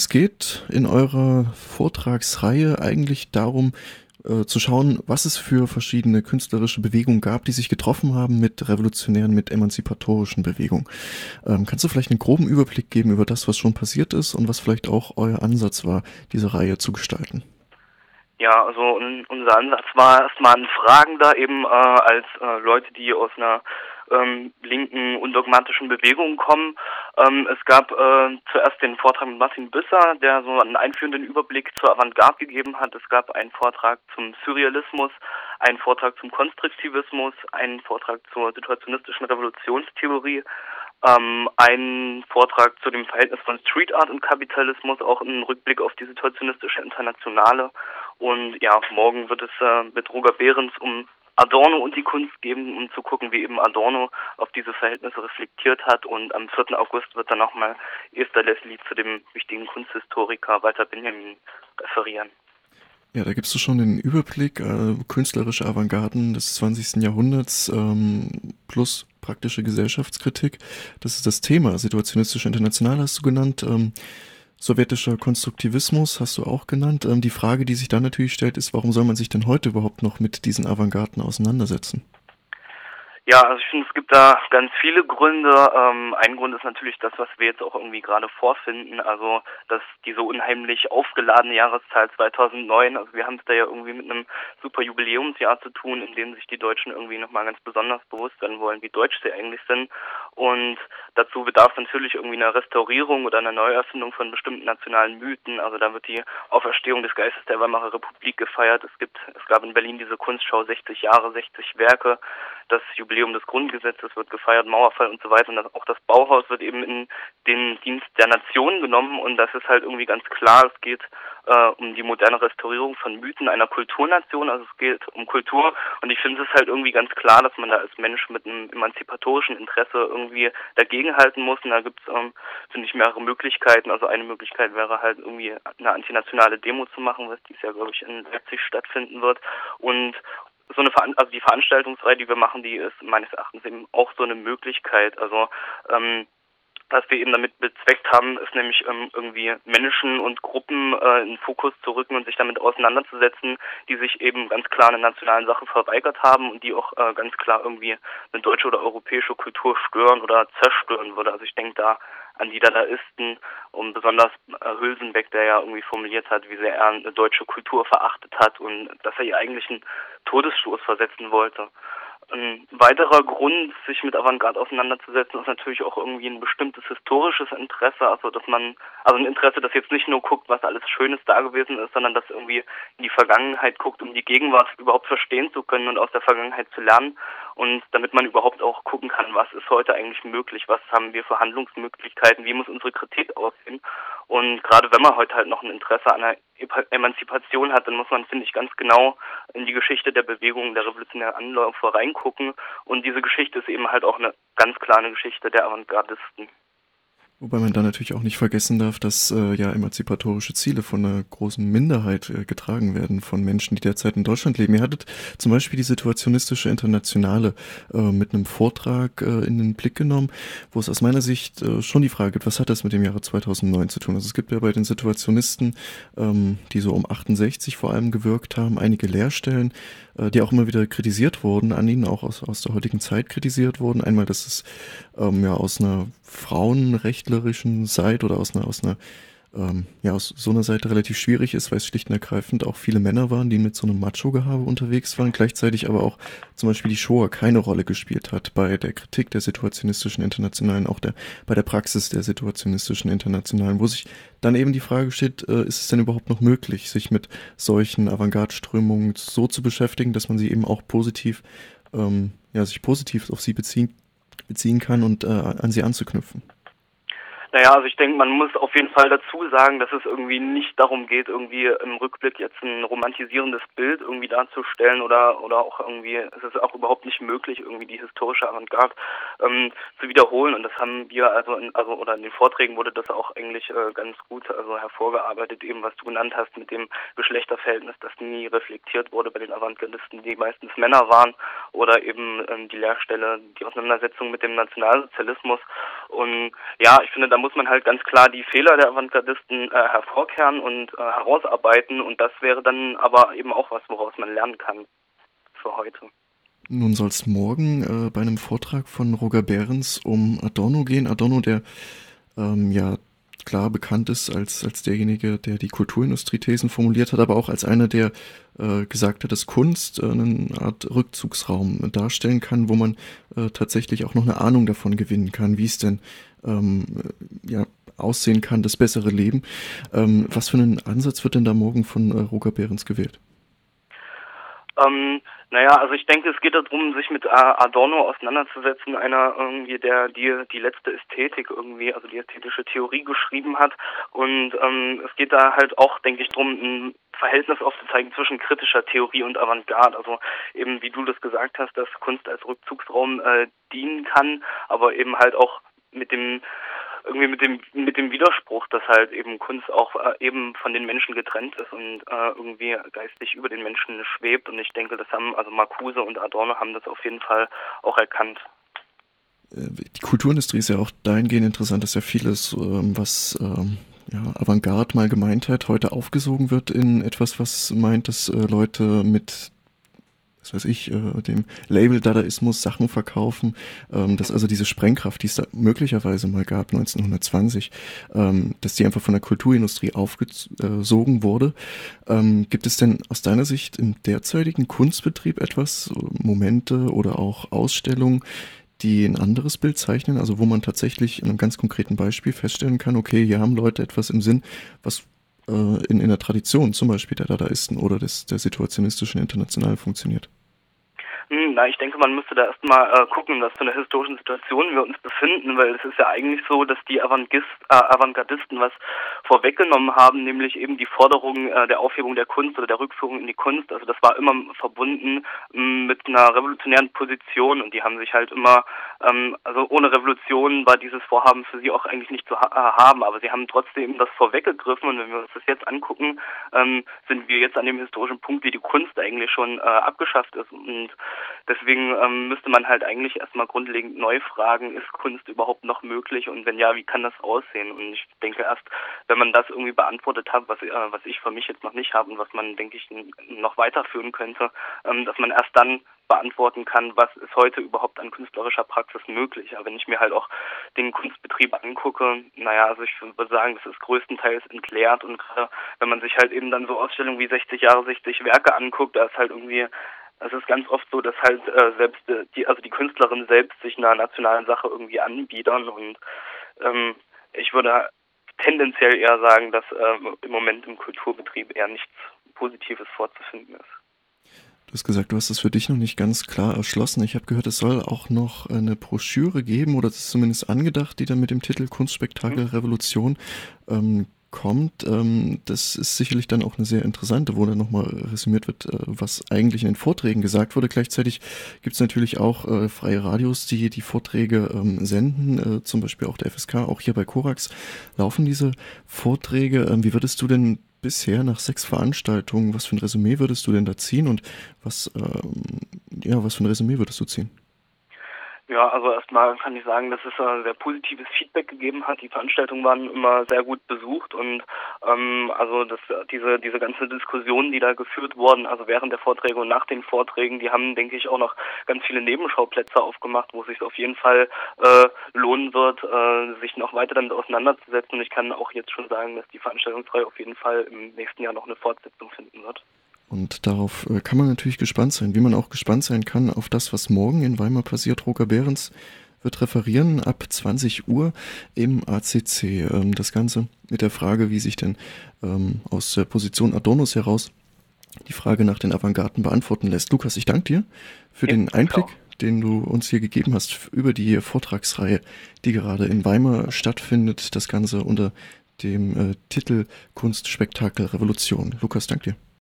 Es geht in eurer Vortragsreihe eigentlich darum, äh, zu schauen, was es für verschiedene künstlerische Bewegungen gab, die sich getroffen haben mit revolutionären, mit emanzipatorischen Bewegungen. Ähm, kannst du vielleicht einen groben Überblick geben über das, was schon passiert ist und was vielleicht auch euer Ansatz war, diese Reihe zu gestalten? Ja, also unser Ansatz war erstmal ein Fragender eben äh, als äh, Leute, die aus einer ähm, linken undogmatischen Bewegungen kommen. Ähm, es gab äh, zuerst den Vortrag mit Martin Büsser, der so einen einführenden Überblick zur Avantgarde gegeben hat. Es gab einen Vortrag zum Surrealismus, einen Vortrag zum Konstruktivismus, einen Vortrag zur situationistischen Revolutionstheorie, ähm, einen Vortrag zu dem Verhältnis von Street Art und Kapitalismus, auch einen Rückblick auf die situationistische Internationale. Und ja, morgen wird es äh, mit Roger Behrens um Adorno und die Kunst geben, um zu gucken, wie eben Adorno auf diese Verhältnisse reflektiert hat. Und am 4. August wird dann nochmal Esther Leslie zu dem wichtigen Kunsthistoriker Walter Benjamin referieren. Ja, da gibst du schon den Überblick, äh, künstlerische Avantgarden des 20. Jahrhunderts ähm, plus praktische Gesellschaftskritik. Das ist das Thema. Situationistische Internationale hast du genannt. Ähm, Sowjetischer Konstruktivismus hast du auch genannt. Ähm, die Frage, die sich dann natürlich stellt, ist, warum soll man sich denn heute überhaupt noch mit diesen Avantgarden auseinandersetzen? Ja, also ich finde, es gibt da ganz viele Gründe. Ähm, ein Grund ist natürlich das, was wir jetzt auch irgendwie gerade vorfinden, also dass diese unheimlich aufgeladene Jahreszahl 2009, also wir haben es da ja irgendwie mit einem super Jubiläumsjahr zu tun, in dem sich die Deutschen irgendwie nochmal ganz besonders bewusst werden wollen, wie deutsch sie eigentlich sind. Und dazu bedarf natürlich irgendwie einer Restaurierung oder einer Neuerfindung von bestimmten nationalen Mythen. Also da wird die Auferstehung des Geistes der Weimarer Republik gefeiert. Es gibt, es gab in Berlin diese Kunstschau 60 Jahre, 60 Werke. Das Jubiläum des Grundgesetzes wird gefeiert, Mauerfall und so weiter. Und das, auch das Bauhaus wird eben in den Dienst der Nation genommen. Und das ist halt irgendwie ganz klar. Es geht äh, um die moderne Restaurierung von Mythen einer Kulturnation. Also es geht um Kultur. Und ich finde es halt irgendwie ganz klar, dass man da als Mensch mit einem emanzipatorischen Interesse irgendwie dagegenhalten muss. Und da gibt es, ähm, finde ich, mehrere Möglichkeiten. Also eine Möglichkeit wäre halt irgendwie eine antinationale Demo zu machen, was dies Jahr, glaube ich, in Leipzig stattfinden wird. Und so eine Veran also die Veranstaltungsreihe, die wir machen, die ist meines Erachtens eben auch so eine Möglichkeit. Also ähm, was wir eben damit bezweckt haben, ist nämlich ähm, irgendwie Menschen und Gruppen äh, in Fokus zu rücken und sich damit auseinanderzusetzen, die sich eben ganz klar einer nationalen Sache verweigert haben und die auch äh, ganz klar irgendwie eine deutsche oder europäische Kultur stören oder zerstören würde. Also ich denke da an die Dadaisten und besonders äh, Hülsenbeck, der ja irgendwie formuliert hat, wie sehr er eine deutsche Kultur verachtet hat und dass er ihr eigentlich einen Todesstoß versetzen wollte. Ein weiterer Grund, sich mit Avantgarde auseinanderzusetzen, ist natürlich auch irgendwie ein bestimmtes historisches Interesse, also dass man, also ein Interesse, das jetzt nicht nur guckt, was alles Schönes da gewesen ist, sondern das irgendwie in die Vergangenheit guckt, um die Gegenwart überhaupt verstehen zu können und aus der Vergangenheit zu lernen und damit man überhaupt auch gucken kann, was ist heute eigentlich möglich, was haben wir für Handlungsmöglichkeiten, wie muss unsere Kritik aussehen und gerade wenn man heute halt noch ein Interesse an der Emanzipation hat, dann muss man, finde ich, ganz genau in die Geschichte der Bewegung der revolutionären Anläufe reingucken. Und diese Geschichte ist eben halt auch eine ganz klare Geschichte der Avantgardisten. Wobei man da natürlich auch nicht vergessen darf, dass äh, ja emanzipatorische Ziele von einer großen Minderheit äh, getragen werden von Menschen, die derzeit in Deutschland leben. Ihr hattet zum Beispiel die situationistische Internationale äh, mit einem Vortrag äh, in den Blick genommen, wo es aus meiner Sicht äh, schon die Frage gibt, was hat das mit dem Jahre 2009 zu tun? Also es gibt ja bei den Situationisten, ähm, die so um 68 vor allem gewirkt haben, einige Leerstellen, äh, die auch immer wieder kritisiert wurden, an ihnen auch aus, aus der heutigen Zeit kritisiert wurden. Einmal, dass es ähm, ja aus einer frauenrechtlerischen Seite oder aus einer, aus einer ähm, ja, aus so einer Seite relativ schwierig ist, weil es schlicht und ergreifend auch viele Männer waren, die mit so einem Macho-Gehabe unterwegs waren, gleichzeitig aber auch zum Beispiel die Shoah keine Rolle gespielt hat bei der Kritik der situationistischen Internationalen, auch der, bei der Praxis der situationistischen Internationalen, wo sich dann eben die Frage steht, äh, ist es denn überhaupt noch möglich, sich mit solchen Avantgarde-Strömungen so zu beschäftigen, dass man sie eben auch positiv, ähm, ja, sich positiv auf sie beziehen beziehen kann und äh, an sie anzuknüpfen. Naja, also ich denke, man muss auf jeden Fall dazu sagen, dass es irgendwie nicht darum geht, irgendwie im Rückblick jetzt ein romantisierendes Bild irgendwie darzustellen oder oder auch irgendwie, es ist auch überhaupt nicht möglich, irgendwie die historische Avantgarde ähm, zu wiederholen. Und das haben wir also in, also oder in den Vorträgen wurde das auch eigentlich äh, ganz gut also hervorgearbeitet, eben was du genannt hast mit dem Geschlechterverhältnis, das nie reflektiert wurde bei den Avantgardisten, die meistens Männer waren, oder eben ähm, die Lehrstelle, die Auseinandersetzung mit dem Nationalsozialismus Und ja, ich finde, da muss man halt ganz klar die Fehler der Avantgardisten äh, hervorkehren und äh, herausarbeiten und das wäre dann aber eben auch was, woraus man lernen kann für heute. Nun soll es morgen äh, bei einem Vortrag von Roger Behrens um Adorno gehen. Adorno, der ähm, ja klar bekannt ist als, als derjenige, der die Kulturindustrie-Thesen formuliert hat, aber auch als einer, der äh, gesagt hat, dass Kunst äh, eine Art Rückzugsraum darstellen kann, wo man äh, tatsächlich auch noch eine Ahnung davon gewinnen kann, wie es denn ähm, ja, aussehen kann, das bessere Leben. Ähm, was für einen Ansatz wird denn da morgen von äh, Roger Behrens gewählt? Ähm, naja, also ich denke, es geht darum, sich mit Adorno auseinanderzusetzen, einer irgendwie, der die die letzte Ästhetik irgendwie, also die ästhetische Theorie geschrieben hat. Und ähm, es geht da halt auch, denke ich, darum, ein Verhältnis aufzuzeigen zwischen kritischer Theorie und Avantgarde. Also eben, wie du das gesagt hast, dass Kunst als Rückzugsraum äh, dienen kann, aber eben halt auch mit dem irgendwie mit dem mit dem Widerspruch, dass halt eben Kunst auch äh, eben von den Menschen getrennt ist und äh, irgendwie geistig über den Menschen schwebt. Und ich denke, das haben also Marcuse und Adorno haben das auf jeden Fall auch erkannt. Äh, die Kulturindustrie ist ja auch dahingehend interessant, dass ja vieles, ähm, was ähm, ja, Avantgarde mal gemeint hat, heute aufgesogen wird in etwas, was meint, dass äh, Leute mit was weiß ich, äh, dem Label Dadaismus Sachen verkaufen, ähm, dass also diese Sprengkraft, die es da möglicherweise mal gab, 1920, ähm, dass die einfach von der Kulturindustrie aufgesogen wurde. Ähm, gibt es denn aus deiner Sicht im derzeitigen Kunstbetrieb etwas, Momente oder auch Ausstellungen, die ein anderes Bild zeichnen, also wo man tatsächlich in einem ganz konkreten Beispiel feststellen kann, okay, hier haben Leute etwas im Sinn, was äh, in, in der Tradition zum Beispiel der Dadaisten oder des, der situationistischen Internationalen funktioniert? Hm, na, ich denke, man müsste da erstmal äh, gucken, was für eine historische Situation wir uns befinden, weil es ist ja eigentlich so, dass die Avantgist, äh, Avantgardisten was vorweggenommen haben, nämlich eben die Forderung äh, der Aufhebung der Kunst oder der Rückführung in die Kunst. Also das war immer verbunden ähm, mit einer revolutionären Position und die haben sich halt immer, ähm, also ohne Revolution war dieses Vorhaben für sie auch eigentlich nicht zu ha äh, haben, aber sie haben trotzdem das vorweggegriffen und wenn wir uns das jetzt angucken, ähm, sind wir jetzt an dem historischen Punkt, wie die Kunst eigentlich schon äh, abgeschafft ist und Deswegen ähm, müsste man halt eigentlich erstmal grundlegend neu fragen, ist Kunst überhaupt noch möglich und wenn ja, wie kann das aussehen? Und ich denke erst, wenn man das irgendwie beantwortet hat, was, äh, was ich für mich jetzt noch nicht habe und was man, denke ich, noch weiterführen könnte, ähm, dass man erst dann beantworten kann, was ist heute überhaupt an künstlerischer Praxis möglich. Aber wenn ich mir halt auch den Kunstbetrieb angucke, naja, also ich würde sagen, das ist größtenteils entleert und gerade wenn man sich halt eben dann so Ausstellungen wie 60 Jahre, 60 Werke anguckt, da ist halt irgendwie es ist ganz oft so, dass halt äh, selbst äh, die, also die Künstlerin selbst sich einer nationalen Sache irgendwie anbiedern und ähm, ich würde tendenziell eher sagen, dass äh, im Moment im Kulturbetrieb eher nichts Positives vorzufinden ist. Du hast gesagt, du hast das für dich noch nicht ganz klar erschlossen. Ich habe gehört, es soll auch noch eine Broschüre geben, oder das ist zumindest angedacht, die dann mit dem Titel Kunstspektakel mhm. Revolution ähm, kommt. Ähm, das ist sicherlich dann auch eine sehr interessante, wo dann nochmal resümiert wird, äh, was eigentlich in den Vorträgen gesagt wurde. Gleichzeitig gibt es natürlich auch äh, freie Radios, die die Vorträge ähm, senden, äh, zum Beispiel auch der FSK, auch hier bei Korax laufen diese Vorträge. Ähm, wie würdest du denn bisher nach sechs Veranstaltungen, was für ein Resümee würdest du denn da ziehen und was, ähm, ja, was für ein Resümee würdest du ziehen? Ja, also erstmal kann ich sagen, dass es äh, sehr positives Feedback gegeben hat. Die Veranstaltungen waren immer sehr gut besucht und ähm, also das, diese diese ganze Diskussion, die da geführt wurden, also während der Vorträge und nach den Vorträgen, die haben, denke ich, auch noch ganz viele Nebenschauplätze aufgemacht, wo es sich auf jeden Fall äh, lohnen wird, äh, sich noch weiter damit auseinanderzusetzen. Und ich kann auch jetzt schon sagen, dass die Veranstaltungsreihe auf jeden Fall im nächsten Jahr noch eine Fortsetzung finden wird. Und darauf äh, kann man natürlich gespannt sein, wie man auch gespannt sein kann auf das, was morgen in Weimar passiert. Roger Behrens wird referieren ab 20 Uhr im ACC. Ähm, das Ganze mit der Frage, wie sich denn ähm, aus der Position Adornos heraus die Frage nach den Avantgarden beantworten lässt. Lukas, ich danke dir für ja, den Einblick, klar. den du uns hier gegeben hast über die Vortragsreihe, die gerade in Weimar stattfindet. Das Ganze unter dem äh, Titel Kunstspektakel Revolution. Lukas, danke dir.